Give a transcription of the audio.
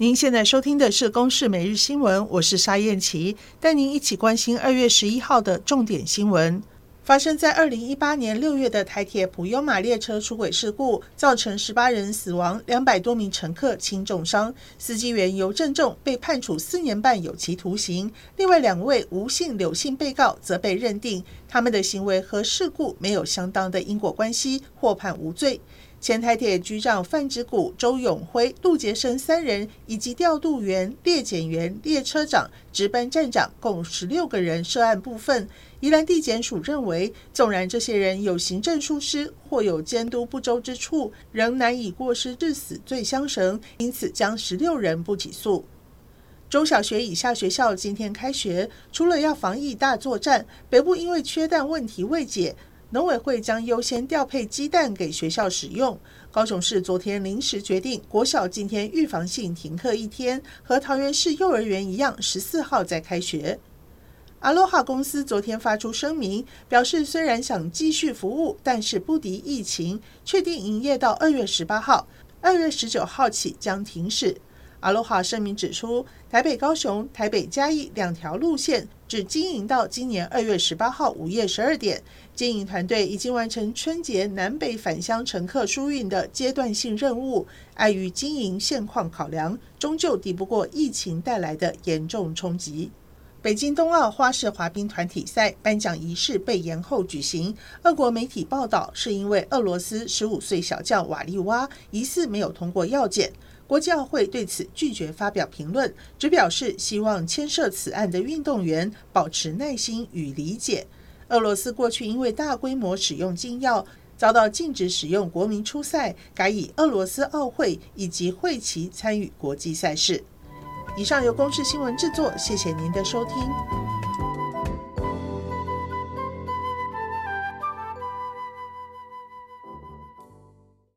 您现在收听的是《公视每日新闻》，我是沙燕琪，带您一起关心二月十一号的重点新闻。发生在二零一八年六月的台铁普悠玛列车出轨事故，造成十八人死亡，两百多名乘客轻重伤。司机员尤正仲被判处四年半有期徒刑，另外两位吴姓、柳姓被告则被认定他们的行为和事故没有相当的因果关系，获判无罪。前台铁局长范之谷、周永辉、杜杰生三人，以及调度员、列检员、列车长、值班站长共十六个人涉案部分，宜兰地检署认为，纵然这些人有行政疏失或有监督不周之处，仍难以过失致死罪相绳，因此将十六人不起诉。中小学以下学校今天开学，除了要防疫大作战，北部因为缺蛋问题未解。农委会将优先调配鸡蛋给学校使用。高雄市昨天临时决定，国小今天预防性停课一天，和桃园市幼儿园一样，十四号再开学。阿罗哈公司昨天发出声明，表示虽然想继续服务，但是不敌疫情，确定营业到二月十八号，二月十九号起将停驶。阿罗哈声明指出，台北、高雄、台北、嘉义两条路线只经营到今年二月十八号午夜十二点。经营团队已经完成春节南北返乡乘客疏运的阶段性任务，碍于经营现况考量，终究抵不过疫情带来的严重冲击。北京冬奥花式滑冰团体赛颁奖仪式被延后举行，俄国媒体报道是因为俄罗斯十五岁小将瓦利娃疑似没有通过药检。国际奥会对此拒绝发表评论，只表示希望牵涉此案的运动员保持耐心与理解。俄罗斯过去因为大规模使用禁药，遭到禁止使用国民出赛，改以俄罗斯奥会以及会旗参与国际赛事。以上由公视新闻制作，谢谢您的收听。